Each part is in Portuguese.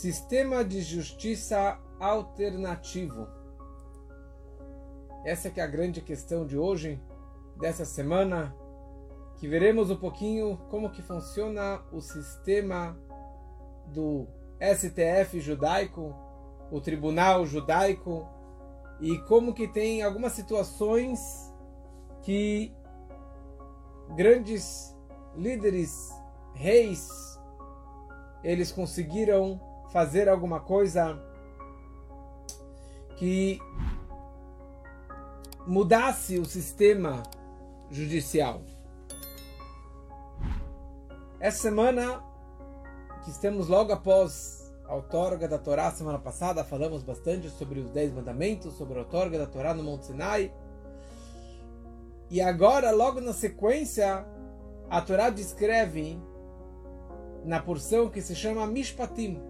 Sistema de justiça alternativo. Essa que é a grande questão de hoje, dessa semana, que veremos um pouquinho como que funciona o sistema do STF judaico, o tribunal judaico, e como que tem algumas situações que grandes líderes, reis, eles conseguiram fazer alguma coisa que mudasse o sistema judicial. Essa semana, que estamos logo após a outorga da Torá, semana passada falamos bastante sobre os Dez Mandamentos, sobre a outorga da Torá no Monte Sinai. E agora, logo na sequência, a Torá descreve na porção que se chama Mishpatim.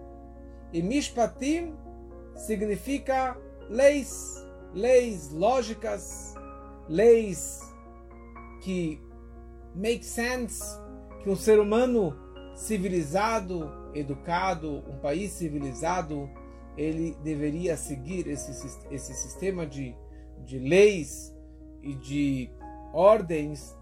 E Mishpatim significa leis, leis lógicas, leis que make sense, que um ser humano civilizado, educado, um país civilizado, ele deveria seguir esse, esse sistema de, de leis e de ordens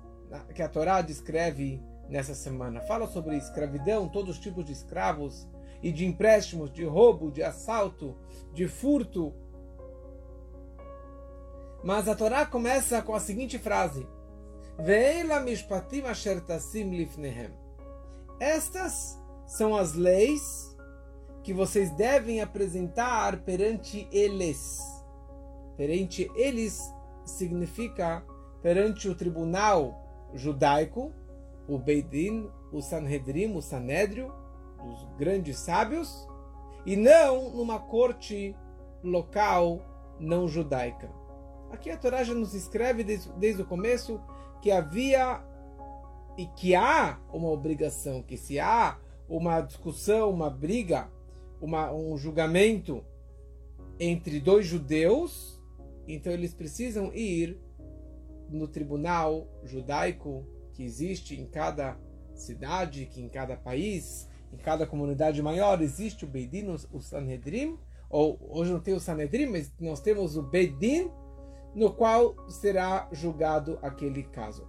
que a Torá descreve nessa semana. Fala sobre escravidão, todos os tipos de escravos e de empréstimos, de roubo, de assalto, de furto. Mas a Torá começa com a seguinte frase: Ve'ela mishpatim asher tasim lifnehem. Estas são as leis que vocês devem apresentar perante eles. Perante eles significa perante o tribunal judaico, o Beidin, o Sanhedrin, o Sanédrio, dos grandes sábios, e não numa corte local não judaica. Aqui a Torá já nos escreve desde, desde o começo que havia e que há uma obrigação, que se há uma discussão, uma briga, uma, um julgamento entre dois judeus, então eles precisam ir no tribunal judaico que existe em cada cidade, que em cada país, em cada comunidade maior existe o Beidin, o Sanhedrin, ou hoje não tem o Sanhedrin, mas nós temos o Beidin, no qual será julgado aquele caso.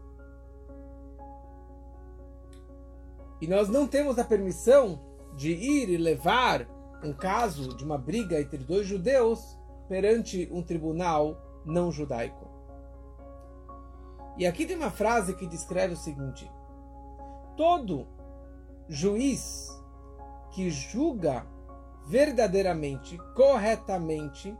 E nós não temos a permissão de ir e levar um caso de uma briga entre dois judeus perante um tribunal não judaico. E aqui tem uma frase que descreve o seguinte: todo juiz que julga verdadeiramente, corretamente,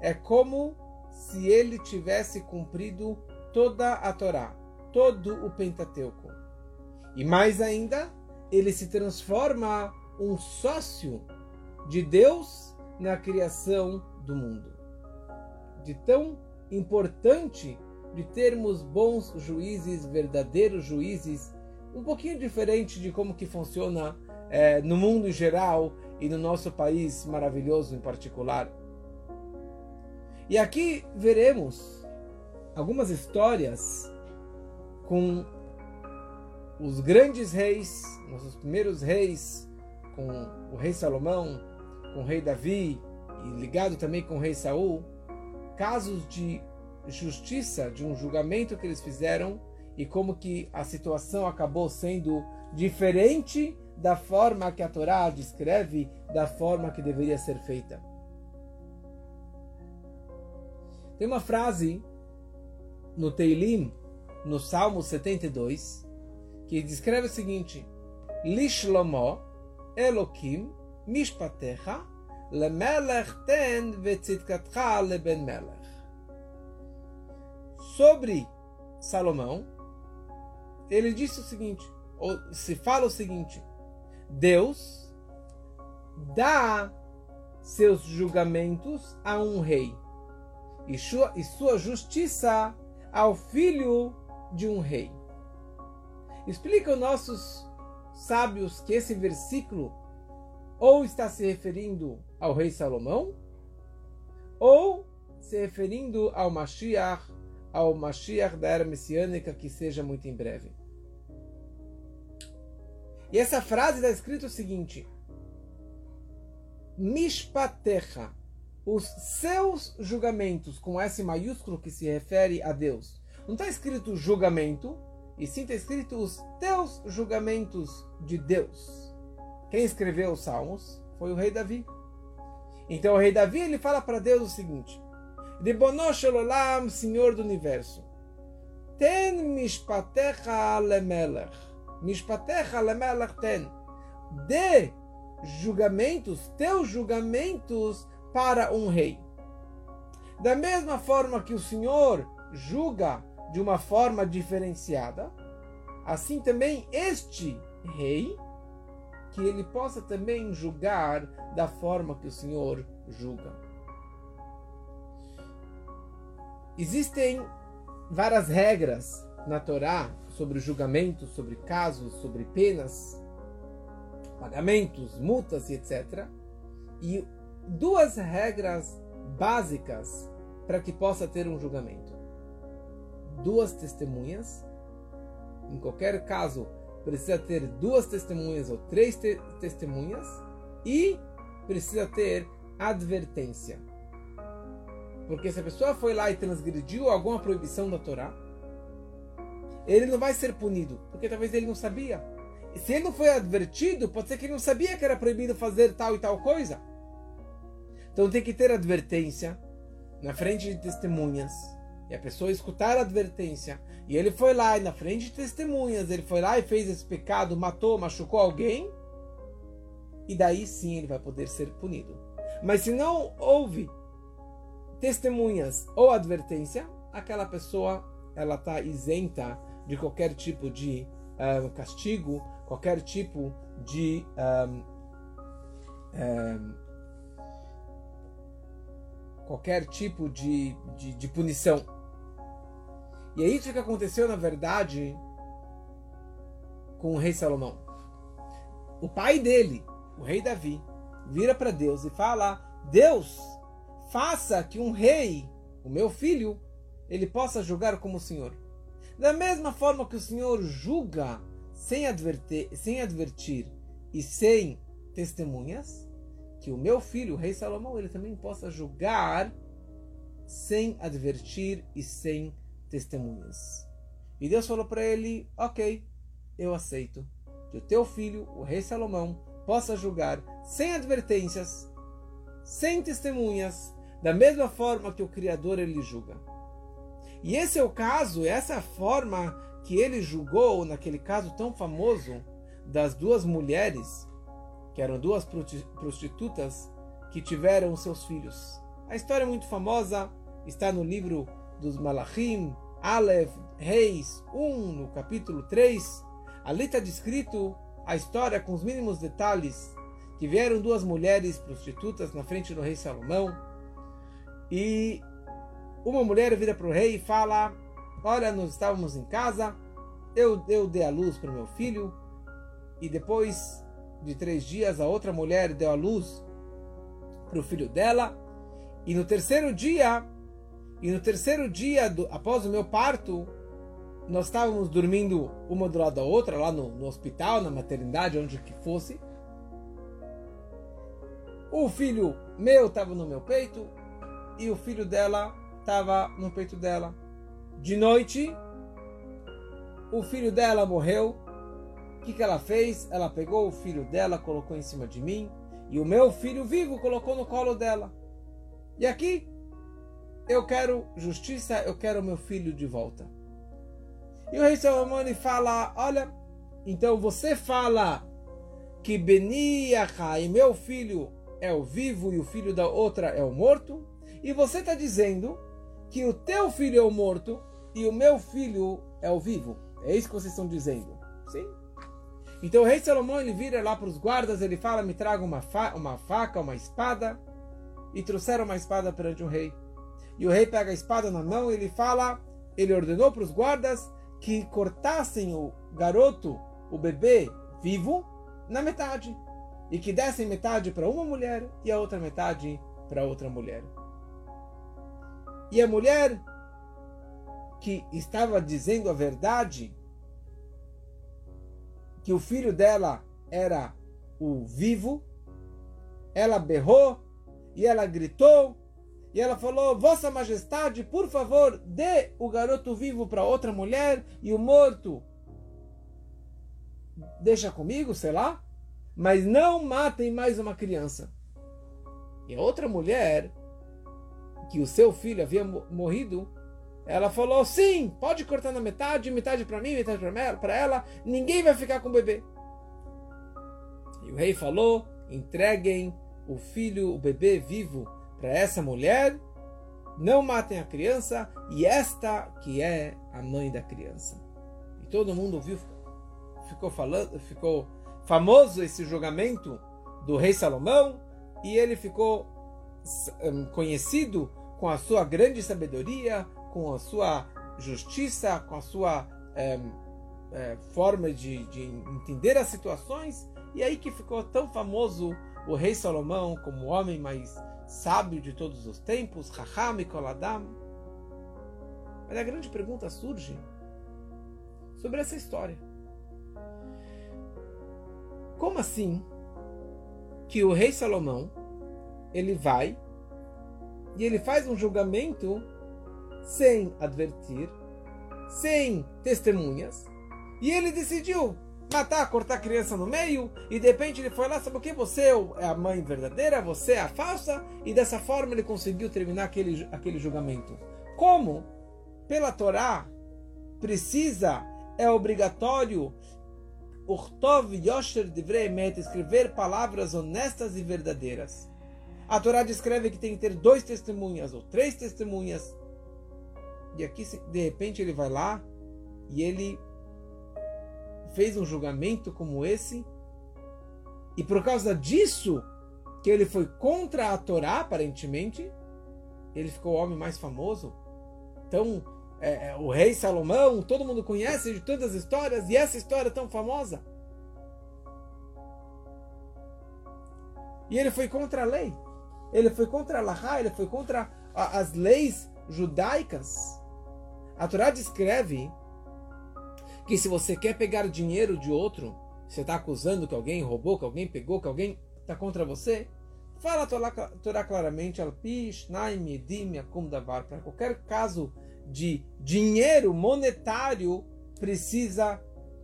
é como se ele tivesse cumprido toda a Torá, todo o Pentateuco. E mais ainda, ele se transforma um sócio de Deus na criação do mundo. De tão importante de termos bons juízes, verdadeiros juízes, um pouquinho diferente de como que funciona é, no mundo em geral e no nosso país maravilhoso em particular. E aqui veremos algumas histórias com os grandes reis, nossos primeiros reis, com o rei Salomão, com o rei Davi e ligado também com o rei Saul, casos de justiça, de um julgamento que eles fizeram e como que a situação acabou sendo diferente da forma que a Torá descreve, da forma que deveria ser feita. Tem uma frase no Teilim, no Salmo 72, que descreve o seguinte: Lishlomo Elokim mishpatecha lemelech ten vetzitkatcha leben melech. Sobre Salomão, ele disse o seguinte, ou se fala o seguinte: Deus dá seus julgamentos a um rei e sua, e sua justiça ao filho de um rei. Explica os nossos sábios que esse versículo ou está se referindo ao rei Salomão, ou se referindo ao Mashiach, ao Mashiach da era messiânica que seja muito em breve. E essa frase está escrito o seguinte: mishpatecha, os seus julgamentos, com S maiúsculo que se refere a Deus. Não está escrito julgamento, e sim está escrito os teus julgamentos de Deus. Quem escreveu os salmos foi o rei Davi. Então o rei Davi ele fala para Deus o seguinte: Ribonosh Olam, Senhor do Universo, ten mishpatecha lemelech, dê julgamentos, teus julgamentos para um rei. Da mesma forma que o Senhor julga de uma forma diferenciada, assim também este rei, que ele possa também julgar da forma que o Senhor julga. Existem várias regras na Torá sobre julgamentos, sobre casos, sobre penas, pagamentos, multas e etc. E duas regras básicas para que possa ter um julgamento: duas testemunhas. Em qualquer caso, precisa ter duas testemunhas ou três te testemunhas e precisa ter advertência. Porque se a pessoa foi lá e transgrediu alguma proibição da Torá, ele não vai ser punido, porque talvez ele não sabia. E se ele não foi advertido, pode ser que ele não sabia que era proibido fazer tal e tal coisa. Então tem que ter advertência na frente de testemunhas. E a pessoa escutar a advertência. E ele foi lá e na frente de testemunhas, ele foi lá e fez esse pecado, matou, machucou alguém. E daí sim ele vai poder ser punido. Mas se não houve testemunhas ou advertência, aquela pessoa ela está isenta de qualquer tipo de ah, castigo, qualquer tipo de um, um, qualquer tipo de, de, de punição. E é isso que aconteceu, na verdade, com o rei Salomão. O pai dele, o rei Davi, vira para Deus e fala: Deus, faça que um rei, o meu filho, ele possa julgar como o Senhor. Da mesma forma que o Senhor julga sem advertir, sem advertir e sem testemunhas, que o meu filho, o rei Salomão, ele também possa julgar sem advertir e sem testemunhas. E Deus falou para ele: Ok, eu aceito que o teu filho, o rei Salomão, possa julgar sem advertências, sem testemunhas, da mesma forma que o Criador ele julga. E esse é o caso, essa é a forma que ele julgou naquele caso tão famoso das duas mulheres que eram duas prostitutas que tiveram seus filhos. A história é muito famosa, está no livro dos Malachim, Aleph, Reis 1, no capítulo 3. Ali está descrito a história com os mínimos detalhes que vieram duas mulheres prostitutas na frente do rei Salomão e uma mulher vira para o rei e fala: Olha, nós estávamos em casa, eu, eu dei a luz para o meu filho e depois de três dias, a outra mulher deu a luz para o filho dela. E no terceiro dia, e no terceiro dia do, após o meu parto, nós estávamos dormindo uma do lado da outra, lá no, no hospital, na maternidade, onde que fosse. O filho meu estava no meu peito e o filho dela estava no peito dela. De noite, o filho dela morreu o que, que ela fez? Ela pegou o filho dela, colocou em cima de mim, e o meu filho vivo colocou no colo dela. E aqui, eu quero justiça, eu quero meu filho de volta. E o rei Salomão fala: Olha, então você fala que Beniaha e meu filho é o vivo e o filho da outra é o morto, e você está dizendo que o teu filho é o morto e o meu filho é o vivo. É isso que vocês estão dizendo. Sim? Então o rei Salomão ele vira lá para os guardas, ele fala: Me traga uma, fa uma faca, uma espada. E trouxeram uma espada perante o rei. E o rei pega a espada na mão e ele fala: Ele ordenou para os guardas que cortassem o garoto, o bebê vivo, na metade. E que dessem metade para uma mulher e a outra metade para outra mulher. E a mulher que estava dizendo a verdade que o filho dela era o vivo, ela berrou e ela gritou e ela falou: Vossa Majestade, por favor, dê o garoto vivo para outra mulher e o morto deixa comigo, sei lá, mas não matem mais uma criança. E a outra mulher, que o seu filho havia morrido, ela falou: sim, pode cortar na metade, metade para mim, metade para ela, ninguém vai ficar com o bebê. E o rei falou: entreguem o filho, o bebê vivo para essa mulher, não matem a criança, e esta que é a mãe da criança. E todo mundo ouviu, ficou falando, ficou famoso esse julgamento do rei Salomão, e ele ficou hum, conhecido com a sua grande sabedoria, com a sua justiça, com a sua é, é, forma de, de entender as situações, e aí que ficou tão famoso o rei Salomão como o homem mais sábio de todos os tempos, Raham e Koladam. Mas a grande pergunta surge sobre essa história. Como assim que o rei Salomão ele vai e ele faz um julgamento sem advertir, sem testemunhas, e ele decidiu matar, cortar a criança no meio, e de repente ele foi lá, sabe o que? Você é a mãe verdadeira, você é a falsa, e dessa forma ele conseguiu terminar aquele, aquele julgamento. Como? Pela Torá, precisa, é obrigatório, Urtov Yosher escrever palavras honestas e verdadeiras. A Torá descreve que tem que ter dois testemunhas ou três testemunhas. E aqui, de repente, ele vai lá e ele fez um julgamento como esse, e por causa disso, que ele foi contra a Torá, aparentemente, ele ficou o homem mais famoso. Então, é, é, o rei Salomão, todo mundo conhece de todas as histórias, e essa história é tão famosa. E ele foi contra a lei. Ele foi contra a Lahá, ele foi contra a, as leis judaicas. A Torá descreve que se você quer pegar dinheiro de outro, você está acusando que alguém roubou, que alguém pegou, que alguém está contra você, fala a Torá claramente, para qualquer caso de dinheiro monetário, precisa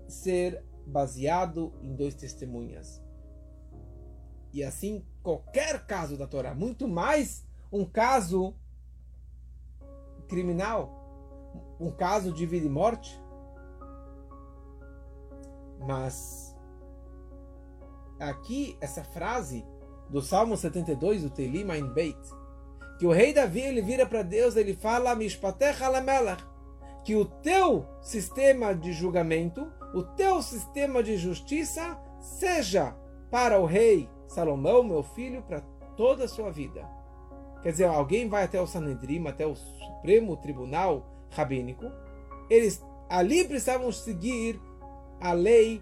ser baseado em dois testemunhas. E assim, qualquer caso da Torá, muito mais um caso criminal, um caso de vida e morte, mas aqui essa frase do Salmo 72, do Teilim Ein Beit, que o rei Davi ele vira para Deus, ele fala que o teu sistema de julgamento, o teu sistema de justiça seja para o rei Salomão, meu filho, para toda a sua vida. Quer dizer, alguém vai até o Sanedrim, até o Supremo Tribunal Rabínico, eles ali precisavam seguir a lei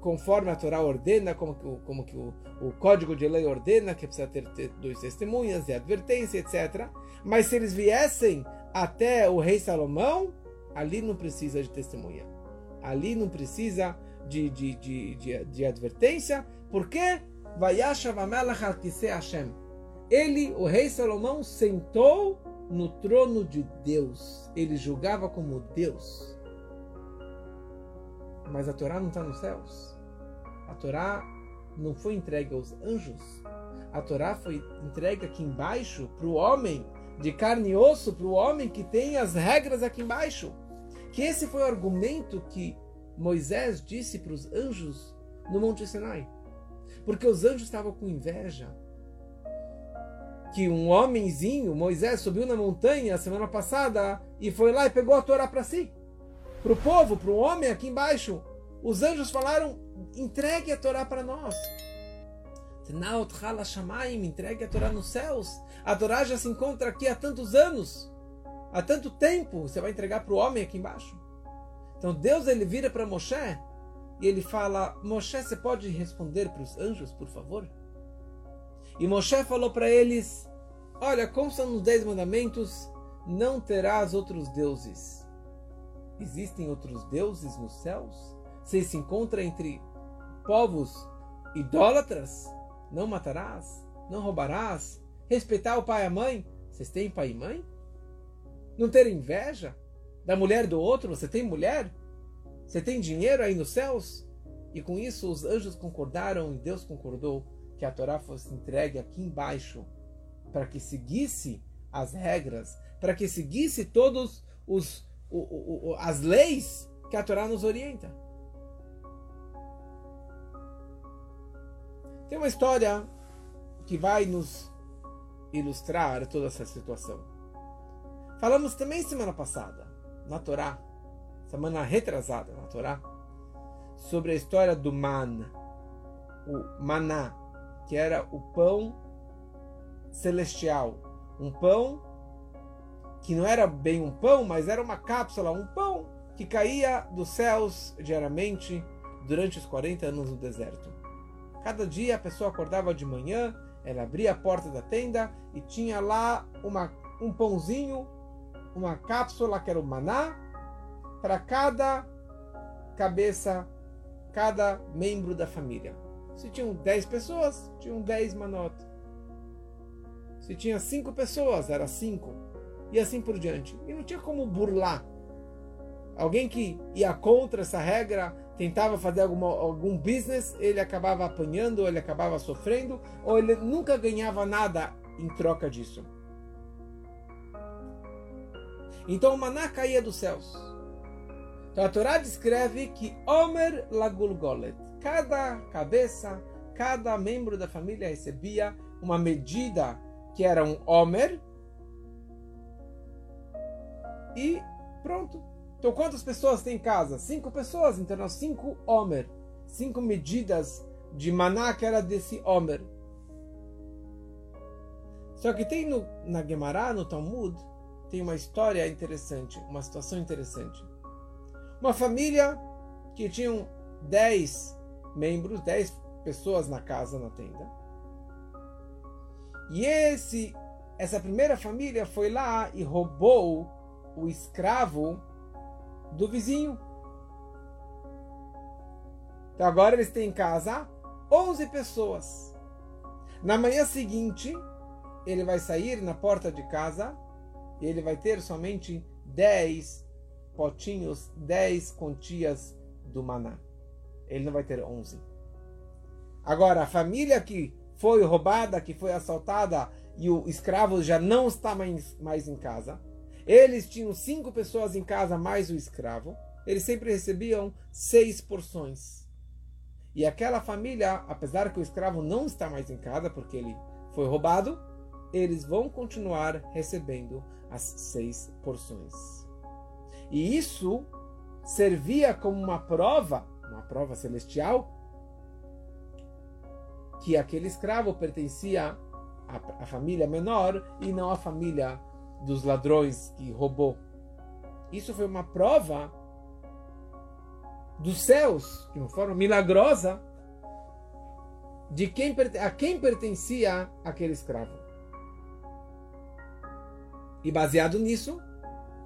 conforme a Torá ordena, como que, como que o, o código de lei ordena, que precisa ter, ter dois testemunhas e advertência, etc. Mas se eles viessem até o rei Salomão, ali não precisa de testemunha. Ali não precisa de, de, de, de, de advertência, porque ele, o rei Salomão, sentou no trono de Deus. Ele julgava como Deus. Mas a Torá não está nos céus. A Torá não foi entregue aos anjos. A Torá foi entregue aqui embaixo para o homem de carne e osso, para o homem que tem as regras aqui embaixo. Que esse foi o argumento que Moisés disse para os anjos no Monte Sinai. Porque os anjos estavam com inveja. Que um homenzinho, Moisés, subiu na montanha semana passada e foi lá e pegou a Torá para si para o povo, para o homem aqui embaixo. Os anjos falaram: entregue a Torá para nós. Entregue a Torá nos céus. A Torá já se encontra aqui há tantos anos, há tanto tempo. Você vai entregar para o homem aqui embaixo. Então Deus ele vira para Moshe e ele fala: Moshe, você pode responder para os anjos, por favor? E Moshe falou para eles: Olha, consta nos Dez Mandamentos: não terás outros deuses. Existem outros deuses nos céus? Você se encontra entre povos idólatras? não matarás, não roubarás, respeitar o pai e a mãe. Vocês têm pai e mãe? Não ter inveja da mulher do outro? Você tem mulher? Você tem dinheiro aí nos céus? E com isso os anjos concordaram e Deus concordou que a Torá fosse entregue aqui embaixo para que seguisse as regras, para que seguisse todos os as leis que a Torá nos orienta. Tem uma história que vai nos ilustrar toda essa situação. Falamos também semana passada, na Torá, semana retrasada na Torá, sobre a história do man, o maná, que era o pão celestial, um pão que não era bem um pão, mas era uma cápsula, um pão que caía dos céus diariamente durante os 40 anos no deserto. Cada dia a pessoa acordava de manhã, ela abria a porta da tenda e tinha lá uma, um pãozinho, uma cápsula que era o maná, para cada cabeça, cada membro da família. Se tinham 10 pessoas, tinham 10 manotas. Se tinha 5 pessoas, era 5. E assim por diante. E não tinha como burlar. Alguém que ia contra essa regra, tentava fazer alguma, algum business, ele acabava apanhando, ele acabava sofrendo, ou ele nunca ganhava nada em troca disso. Então o maná caía dos céus. Então a Torá descreve que Omer Lagulgolet, cada cabeça, cada membro da família recebia uma medida que era um Omer e pronto. Então, quantas pessoas tem em casa? Cinco pessoas. Então, nós cinco Omer. Cinco medidas de maná que era desse Omer. Só que tem no, na Gemara, no Talmud, tem uma história interessante, uma situação interessante. Uma família que tinham dez membros, dez pessoas na casa, na tenda. E esse, essa primeira família foi lá e roubou o escravo do vizinho. Então agora eles têm em casa 11 pessoas. Na manhã seguinte, ele vai sair na porta de casa e ele vai ter somente 10 potinhos, 10 quantias do maná. Ele não vai ter 11. Agora, a família que foi roubada, que foi assaltada e o escravo já não está mais, mais em casa, eles tinham cinco pessoas em casa mais o escravo. Eles sempre recebiam seis porções. E aquela família, apesar que o escravo não está mais em casa porque ele foi roubado, eles vão continuar recebendo as seis porções. E isso servia como uma prova, uma prova celestial, que aquele escravo pertencia à, à família menor e não à família dos ladrões que roubou. Isso foi uma prova dos céus, de uma forma milagrosa, de quem, a quem pertencia aquele escravo. E baseado nisso,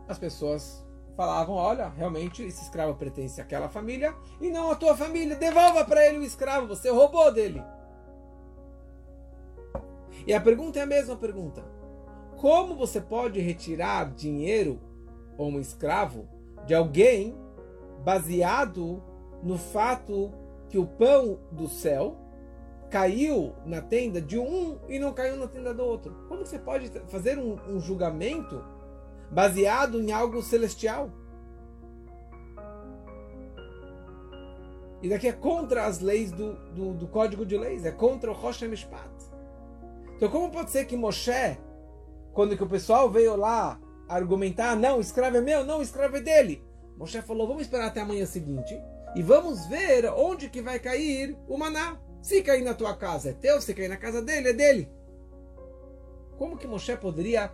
as pessoas falavam: olha, realmente esse escravo pertence àquela família e não à tua família. Devolva para ele o escravo, você roubou dele. E a pergunta é a mesma pergunta. Como você pode retirar dinheiro ou um escravo de alguém baseado no fato que o pão do céu caiu na tenda de um e não caiu na tenda do outro? Como você pode fazer um, um julgamento baseado em algo celestial? E daqui é contra as leis do, do, do Código de Leis, é contra o Rosh Mishpat. Então, como pode ser que Moshe quando que o pessoal veio lá argumentar, não, escravo é meu, não, escravo é dele. Moshe falou, vamos esperar até amanhã seguinte e vamos ver onde que vai cair o maná. Se cair na tua casa é teu, se cair na casa dele é dele. Como que Moshe poderia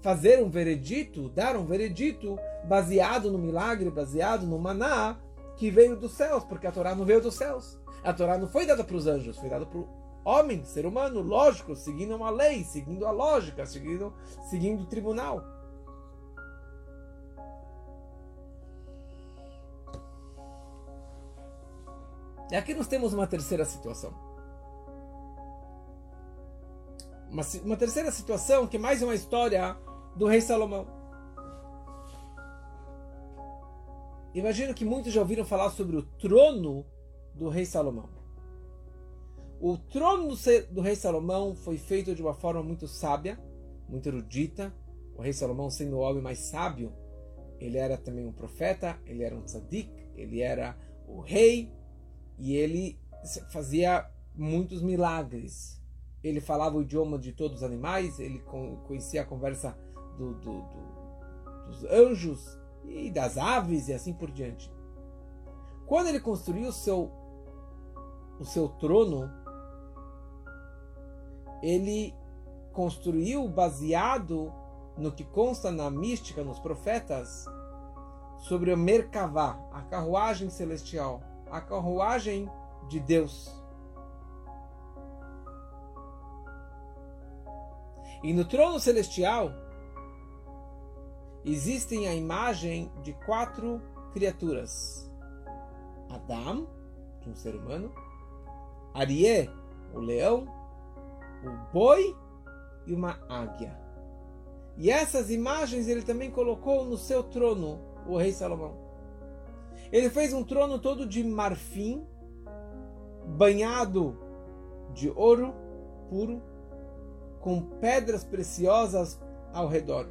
fazer um veredito, dar um veredito baseado no milagre, baseado no maná que veio dos céus? Porque a Torá não veio dos céus. A Torá não foi dada para os anjos, foi dada para homem, ser humano, lógico, seguindo uma lei, seguindo a lógica, seguindo, seguindo o tribunal. E aqui nós temos uma terceira situação. uma, uma terceira situação que é mais uma história do rei Salomão. Imagino que muitos já ouviram falar sobre o trono do rei Salomão. O trono do rei Salomão foi feito de uma forma muito sábia, muito erudita. O rei Salomão, sendo o homem mais sábio, ele era também um profeta, ele era um tzadik, ele era o rei e ele fazia muitos milagres. Ele falava o idioma de todos os animais, ele conhecia a conversa do, do, do, dos anjos e das aves e assim por diante. Quando ele construiu o seu, o seu trono, ele construiu baseado no que consta na mística, nos profetas, sobre o Merkavá, a carruagem celestial, a carruagem de Deus. E no trono celestial existem a imagem de quatro criaturas: Adam, de um ser humano, Arié, o leão, o boi e uma águia. E essas imagens ele também colocou no seu trono, o rei Salomão. Ele fez um trono todo de marfim, banhado de ouro puro, com pedras preciosas ao redor.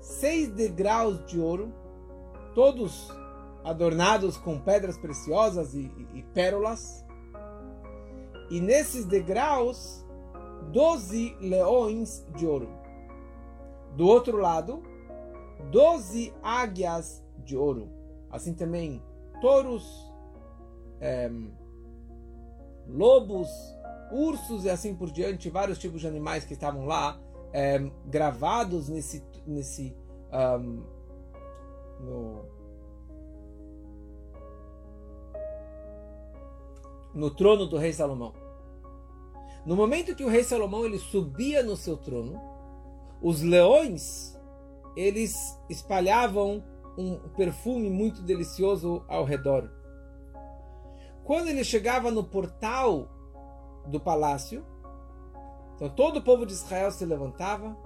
Seis degraus de ouro, todos adornados com pedras preciosas e, e, e pérolas. E nesses degraus doze leões de ouro. Do outro lado, doze águias de ouro. Assim também touros, é, lobos, ursos e assim por diante, vários tipos de animais que estavam lá é, gravados nesse, nesse um, no, no trono do rei Salomão. No momento que o rei Salomão ele subia no seu trono, os leões eles espalhavam um perfume muito delicioso ao redor. Quando ele chegava no portal do palácio, então todo o povo de Israel se levantava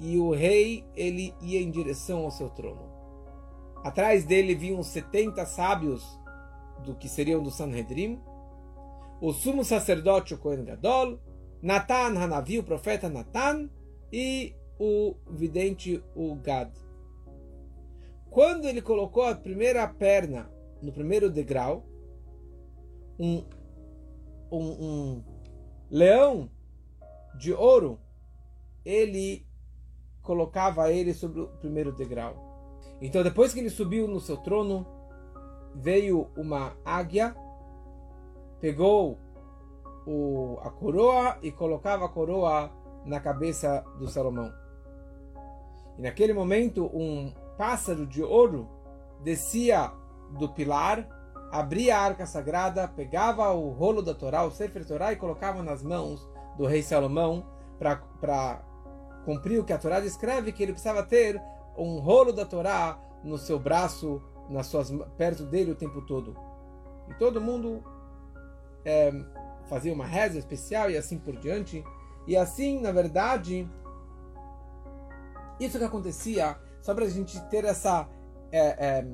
e o rei ele ia em direção ao seu trono. Atrás dele vinham 70 sábios do que seriam do Sanhedrin o sumo sacerdote, o Kohen Gadol, Natan Hanavi, o profeta Natan, e o vidente, o Gad. Quando ele colocou a primeira perna no primeiro degrau, um, um, um leão de ouro, ele colocava ele sobre o primeiro degrau. Então, depois que ele subiu no seu trono, veio uma águia pegou o, a coroa e colocava a coroa na cabeça do Salomão. E naquele momento, um pássaro de ouro descia do pilar, abria a arca sagrada, pegava o rolo da Torá, o Sefer Torá, e colocava nas mãos do rei Salomão para cumprir o que a Torá descreve, que ele precisava ter um rolo da Torá no seu braço, nas suas, perto dele o tempo todo. E todo mundo é, fazia uma reza especial e assim por diante. E assim, na verdade, isso que acontecia, só para a gente ter essa. É, é,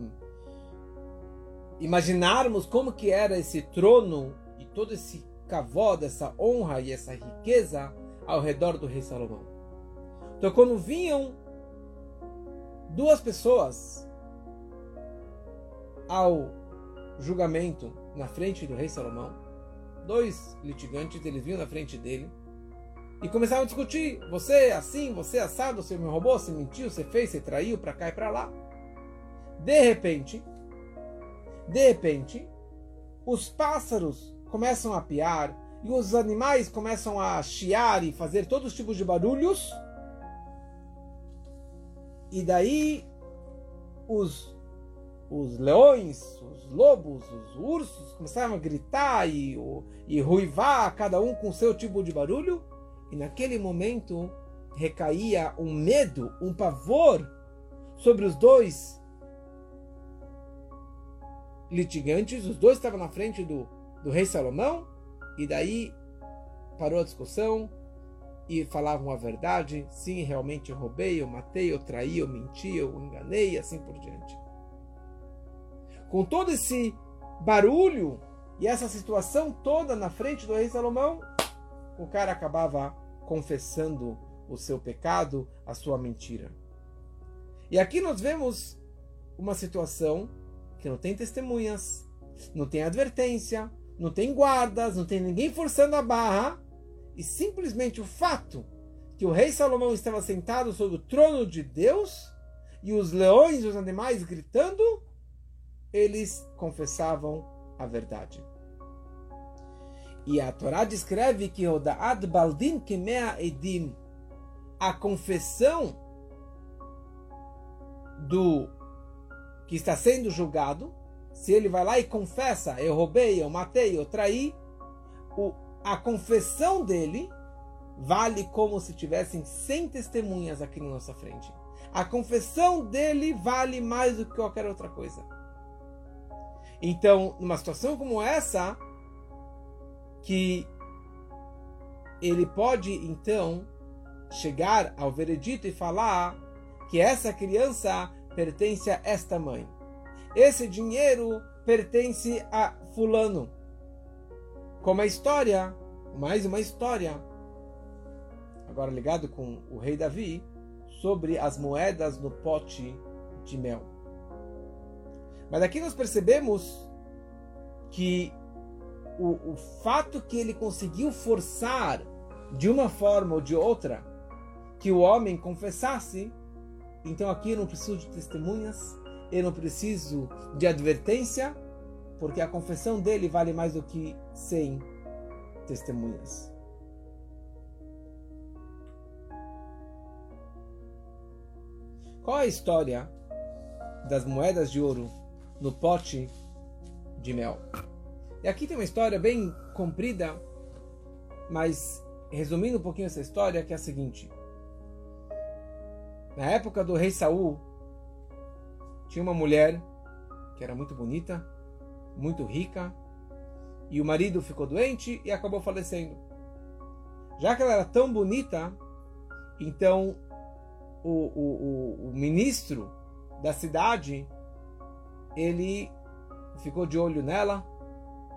imaginarmos como que era esse trono e todo esse cavó, dessa honra e essa riqueza ao redor do rei Salomão. Então, quando vinham duas pessoas ao julgamento na frente do rei Salomão, dois litigantes, eles vinham na frente dele e começavam a discutir. Você é assim, você é assado, você me roubou, você mentiu, você fez, você traiu para cá e para lá. De repente, de repente, os pássaros começam a piar e os animais começam a chiar e fazer todos os tipos de barulhos. E daí os os leões, os lobos, os ursos começaram a gritar e, e ruivar, cada um com seu tipo de barulho, e naquele momento recaía um medo, um pavor sobre os dois litigantes, os dois estavam na frente do, do rei Salomão, e daí parou a discussão, e falavam a verdade. Sim, realmente eu roubei, eu matei, eu traí, eu menti, eu enganei e assim por diante. Com todo esse barulho e essa situação toda na frente do rei Salomão, o cara acabava confessando o seu pecado, a sua mentira. E aqui nós vemos uma situação que não tem testemunhas, não tem advertência, não tem guardas, não tem ninguém forçando a barra, e simplesmente o fato que o rei Salomão estava sentado sobre o trono de Deus e os leões e os animais gritando, eles confessavam a verdade. E a Torá descreve que o Da'ad Baldin Kemea Edim, a confissão do que está sendo julgado, se ele vai lá e confessa, eu roubei, eu matei, eu traí, o, a confissão dele vale como se tivessem 100 testemunhas aqui na nossa frente. A confissão dele vale mais do que qualquer outra coisa. Então, numa situação como essa, que ele pode então chegar ao veredito e falar que essa criança pertence a esta mãe. Esse dinheiro pertence a fulano. Como a história, mais uma história, agora ligado com o rei Davi, sobre as moedas no pote de mel. Mas aqui nós percebemos que o, o fato que ele conseguiu forçar de uma forma ou de outra que o homem confessasse, então aqui eu não preciso de testemunhas, eu não preciso de advertência, porque a confissão dele vale mais do que 100 testemunhas. Qual a história das moedas de ouro no pote de mel? E aqui tem uma história bem comprida, mas resumindo um pouquinho essa história, que é a seguinte. Na época do rei Saul, tinha uma mulher que era muito bonita, muito rica, e o marido ficou doente e acabou falecendo. Já que ela era tão bonita, então o, o, o, o ministro da cidade ele ficou de olho nela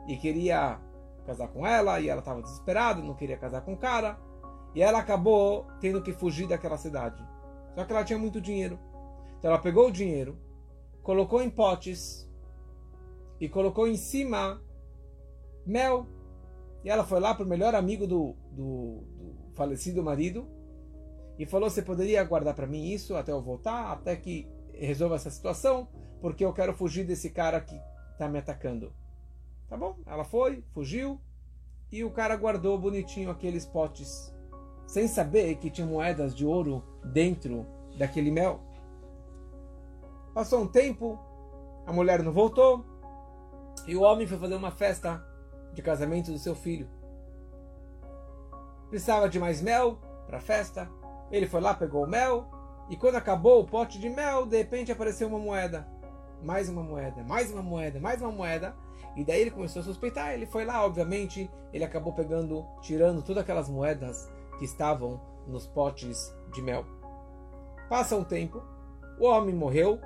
e queria casar com ela, e ela estava desesperada, não queria casar com o cara, e ela acabou tendo que fugir daquela cidade. Só que ela tinha muito dinheiro. Então ela pegou o dinheiro, colocou em potes e colocou em cima mel. E ela foi lá para o melhor amigo do, do, do falecido marido e falou: Você poderia guardar para mim isso até eu voltar, até que resolva essa situação, porque eu quero fugir desse cara que está me atacando. Tá bom? Ela foi, fugiu e o cara guardou bonitinho aqueles potes, sem saber que tinha moedas de ouro dentro daquele mel. Passou um tempo, a mulher não voltou e o homem foi fazer uma festa de casamento do seu filho. Precisava de mais mel para a festa. Ele foi lá, pegou o mel e quando acabou o pote de mel, de repente apareceu uma moeda. Mais uma moeda, mais uma moeda, mais uma moeda. E daí ele começou a suspeitar. Ele foi lá, obviamente, ele acabou pegando, tirando todas aquelas moedas que estavam nos potes de mel. Passa um tempo, o homem morreu,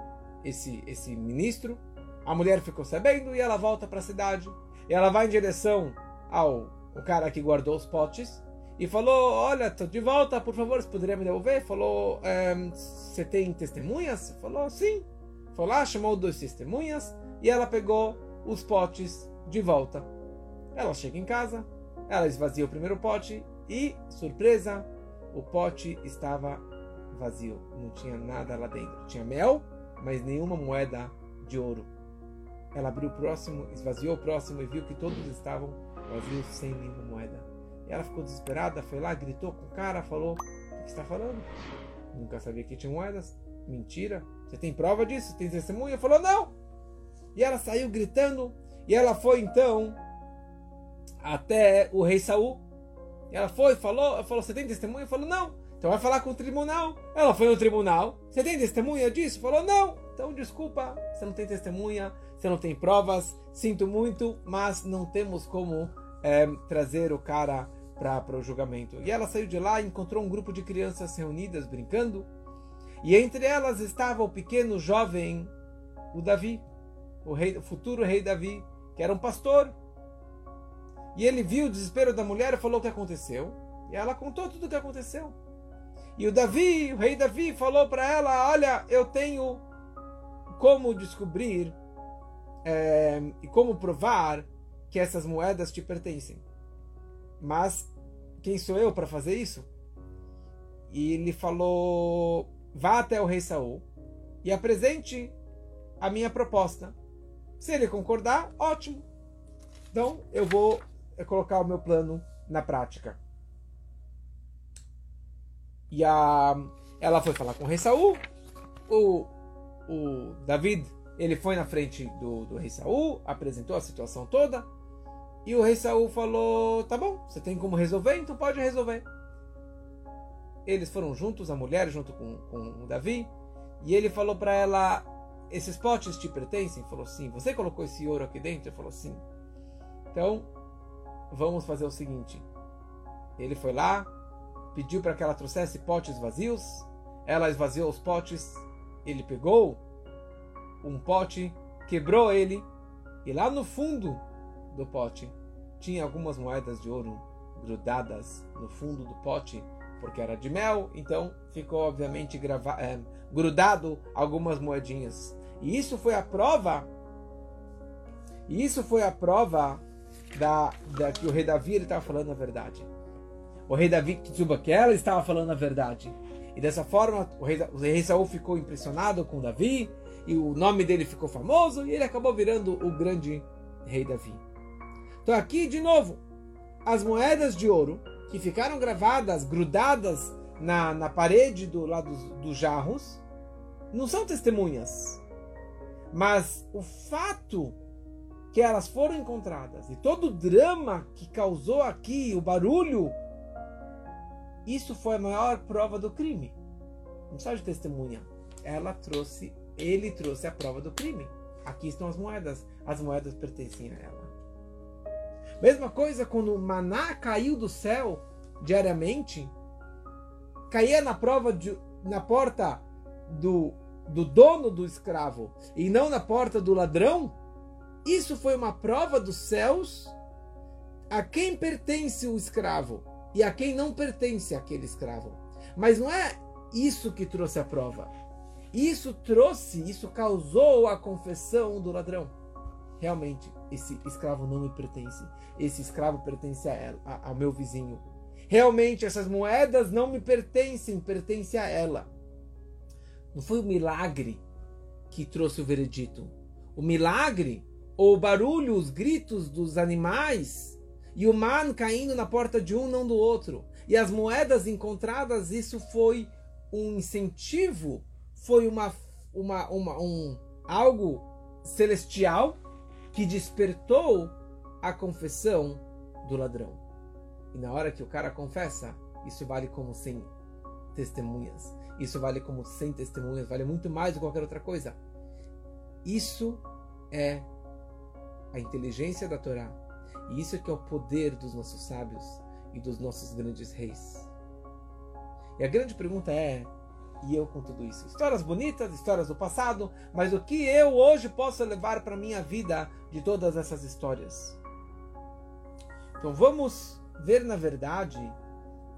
esse, esse ministro, a mulher ficou sabendo e ela volta para a cidade. E ela vai em direção ao o cara que guardou os potes e falou: Olha, tô de volta, por favor, você poderia me devolver? Falou: Você tem testemunhas? Falou: Sim. Foi lá, chamou dois testemunhas e ela pegou os potes de volta. Ela chega em casa, ela esvazia o primeiro pote e, surpresa, o pote estava vazio. Não tinha nada lá dentro. Tinha mel, mas nenhuma moeda de ouro. Ela abriu o próximo, esvaziou o próximo e viu que todos estavam vazios, sem nenhuma moeda. E ela ficou desesperada, foi lá, gritou com o cara, falou: O que está falando? Nunca sabia que tinha moedas. Mentira. Você tem prova disso? Tem testemunha? Falou: Não. E ela saiu gritando. E ela foi então até o rei Saul. E ela foi, falou, falou: Você tem testemunha? Falou: Não. Então vai falar com o tribunal. Ela foi no tribunal. Você tem testemunha disso? Falou: Não. Então desculpa, você não tem testemunha, você não tem provas. Sinto muito, mas não temos como é, trazer o cara para o julgamento. E ela saiu de lá encontrou um grupo de crianças reunidas brincando. E entre elas estava o pequeno jovem, o Davi, o, rei, o futuro rei Davi, que era um pastor. E ele viu o desespero da mulher e falou o que aconteceu. E ela contou tudo o que aconteceu. E o Davi, o rei Davi, falou para ela: Olha, eu tenho como descobrir é, e como provar que essas moedas te pertencem. Mas quem sou eu para fazer isso? E ele falou: vá até o rei Saul e apresente a minha proposta. Se ele concordar, ótimo. Então eu vou colocar o meu plano na prática. E a, ela foi falar com o rei Saul. O, o David ele foi na frente do, do rei Saul, apresentou a situação toda. E o rei Saul falou: Tá bom, você tem como resolver, então pode resolver. Eles foram juntos, a mulher junto com, com Davi. E ele falou para ela: Esses potes te pertencem? Falou: Sim. Você colocou esse ouro aqui dentro? Ele falou: Sim. Então, vamos fazer o seguinte. Ele foi lá, pediu para que ela trouxesse potes vazios. Ela esvaziou os potes. Ele pegou um pote, quebrou ele. E lá no fundo do pote tinha algumas moedas de ouro grudadas no fundo do pote, porque era de mel, então ficou obviamente grava, é, grudado algumas moedinhas. E isso foi a prova. E isso foi a prova da, da que o rei Davi estava falando a verdade. O rei Davi que ela estava falando a verdade. E dessa forma, o rei, o rei Saul ficou impressionado com Davi, e o nome dele ficou famoso, e ele acabou virando o grande rei Davi. Então aqui, de novo, as moedas de ouro que ficaram gravadas, grudadas na, na parede do lado dos, dos jarros, não são testemunhas. Mas o fato que elas foram encontradas e todo o drama que causou aqui, o barulho, isso foi a maior prova do crime. Não só de testemunha. Ela trouxe, ele trouxe a prova do crime. Aqui estão as moedas. As moedas pertencem a ela. Mesma coisa quando o maná caiu do céu diariamente, caía na prova de, na porta do, do dono do escravo e não na porta do ladrão. Isso foi uma prova dos céus a quem pertence o escravo e a quem não pertence aquele escravo. Mas não é isso que trouxe a prova. Isso trouxe, isso causou a confissão do ladrão realmente esse escravo não me pertence. Esse escravo pertence a ela, a, ao meu vizinho. Realmente essas moedas não me pertencem, pertence a ela. Não foi o milagre que trouxe o veredito. O milagre, ou o barulho, os gritos dos animais e o man caindo na porta de um, não do outro. E as moedas encontradas, isso foi um incentivo, foi uma, uma, uma um algo celestial que despertou a confissão do ladrão. E na hora que o cara confessa, isso vale como 100 testemunhas. Isso vale como 100 testemunhas, vale muito mais do que qualquer outra coisa. Isso é a inteligência da Torá. E isso é que é o poder dos nossos sábios e dos nossos grandes reis. E a grande pergunta é: e eu com tudo isso. Histórias bonitas, histórias do passado, mas o que eu hoje posso levar para minha vida de todas essas histórias? Então vamos ver na verdade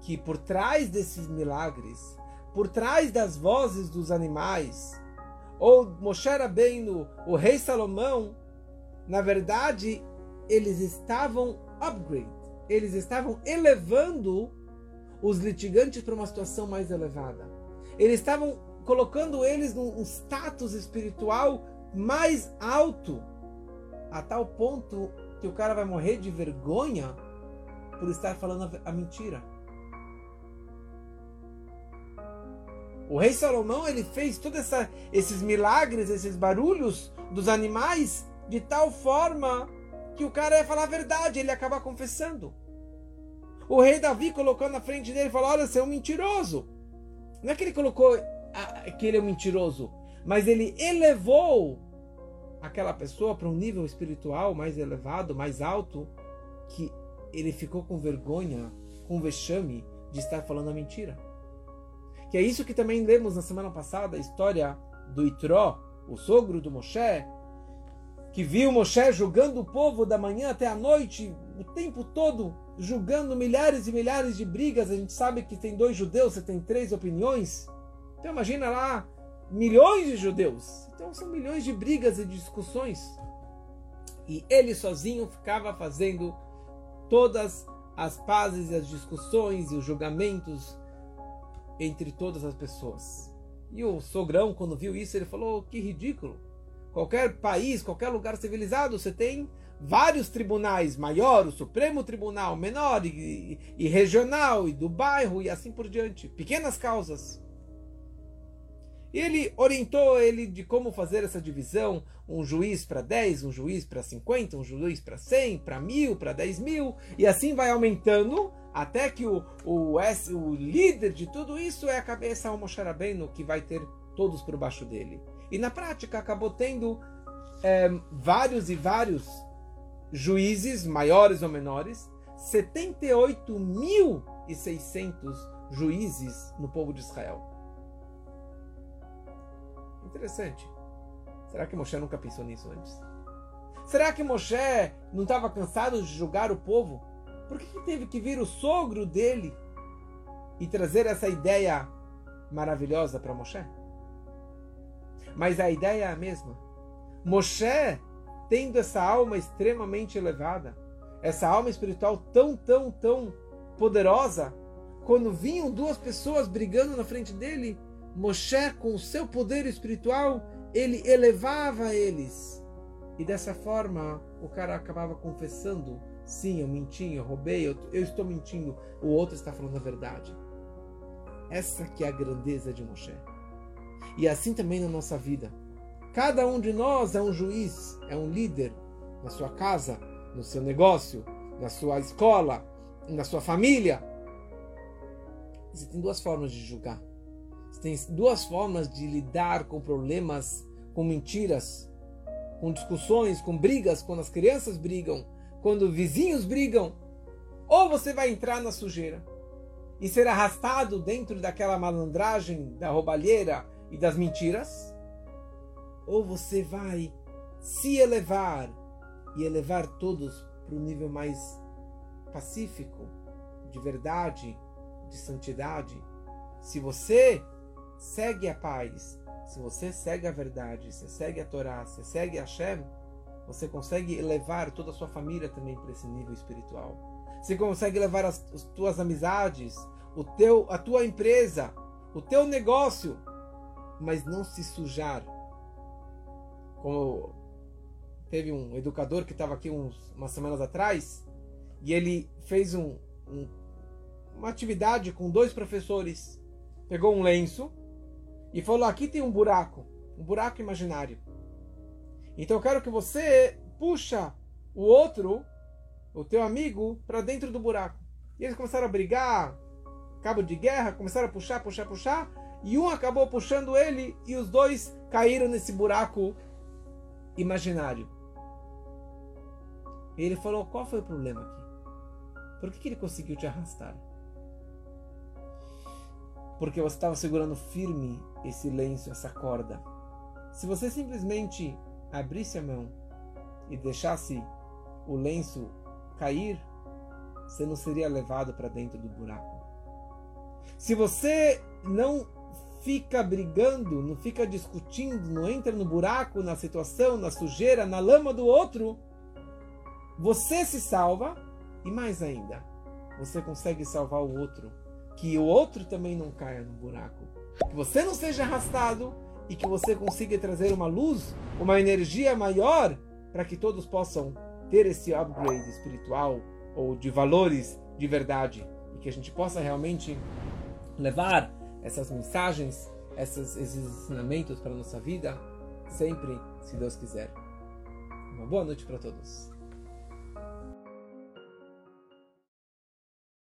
que por trás desses milagres, por trás das vozes dos animais, ou Moshe Rabbeinu, o rei Salomão, na verdade eles estavam upgrade, eles estavam elevando os litigantes para uma situação mais elevada. Eles estavam colocando eles num status espiritual mais alto, a tal ponto que o cara vai morrer de vergonha por estar falando a mentira. O rei Salomão ele fez todos esses milagres, esses barulhos dos animais de tal forma que o cara ia falar a verdade, ele acaba confessando. O rei Davi colocou na frente dele e falou: Olha, você é um mentiroso. Não é que ele colocou a, que ele é um mentiroso, mas ele elevou aquela pessoa para um nível espiritual mais elevado, mais alto, que ele ficou com vergonha com vexame de estar falando a mentira. Que é isso que também lemos na semana passada, a história do Itró, o sogro do Moshe, que viu Moshe julgando o povo da manhã até a noite, o tempo todo, julgando milhares e milhares de brigas. A gente sabe que tem dois judeus, você tem três opiniões. Então imagina lá, milhões de judeus. Então são milhões de brigas e discussões. E ele sozinho ficava fazendo todas as pazes e as discussões e os julgamentos entre todas as pessoas. E o sogrão, quando viu isso, ele falou: que ridículo. Qualquer país, qualquer lugar civilizado, você tem vários tribunais, maior, o Supremo Tribunal, menor e, e, regional, e do bairro, e assim por diante. Pequenas causas. E ele orientou ele de como fazer essa divisão: um juiz para 10, um juiz para 50, um juiz para 100, para mil, para 10 mil, e assim vai aumentando até que o, o, o líder de tudo isso é a cabeça Rabbeinu, que vai ter todos por baixo dele. E na prática acabou tendo é, vários e vários juízes, maiores ou menores, 78.600 juízes no povo de Israel. Interessante. Será que Moshe nunca pensou nisso antes? Será que Moshe não estava cansado de julgar o povo? Por que, que teve que vir o sogro dele e trazer essa ideia maravilhosa para Moshe? Mas a ideia é a mesma. Moshe, tendo essa alma extremamente elevada, essa alma espiritual tão, tão, tão poderosa, quando vinham duas pessoas brigando na frente dele, Moshe, com o seu poder espiritual, ele elevava eles. E dessa forma, o cara acabava confessando: sim, eu menti, eu roubei, eu, eu estou mentindo, o outro está falando a verdade. Essa que é a grandeza de Moshe. E assim também na nossa vida. Cada um de nós é um juiz, é um líder na sua casa, no seu negócio, na sua escola, na sua família. Você tem duas formas de julgar. Você tem duas formas de lidar com problemas, com mentiras, com discussões, com brigas, quando as crianças brigam, quando vizinhos brigam. Ou você vai entrar na sujeira e ser arrastado dentro daquela malandragem, da roubalheira e das mentiras, ou você vai se elevar e elevar todos para o nível mais pacífico, de verdade, de santidade. Se você segue a paz, se você segue a verdade, se segue a Torá, se segue a Hashem, você consegue elevar toda a sua família também para esse nível espiritual. Você consegue levar as, as tuas amizades, o teu, a tua empresa, o teu negócio, mas não se sujar. Como teve um educador que estava aqui uns, umas semanas atrás e ele fez um, um, uma atividade com dois professores. Pegou um lenço e falou: aqui tem um buraco, um buraco imaginário. Então eu quero que você puxa o outro, o teu amigo, para dentro do buraco. E eles começaram a brigar, cabo de guerra, começaram a puxar, puxar, puxar, e um acabou puxando ele e os dois caíram nesse buraco imaginário. E ele falou: qual foi o problema aqui? Por que, que ele conseguiu te arrastar? Porque você estava segurando firme esse lenço, essa corda. Se você simplesmente abrisse a mão e deixasse o lenço cair, você não seria levado para dentro do buraco. Se você não fica brigando, não fica discutindo, não entra no buraco, na situação, na sujeira, na lama do outro, você se salva e mais ainda, você consegue salvar o outro, que o outro também não caia no buraco, que você não seja arrastado e que você consiga trazer uma luz, uma energia maior para que todos possam ter esse upgrade espiritual ou de valores de verdade. E que a gente possa realmente levar essas mensagens, esses ensinamentos para a nossa vida sempre, se Deus quiser. Uma boa noite para todos.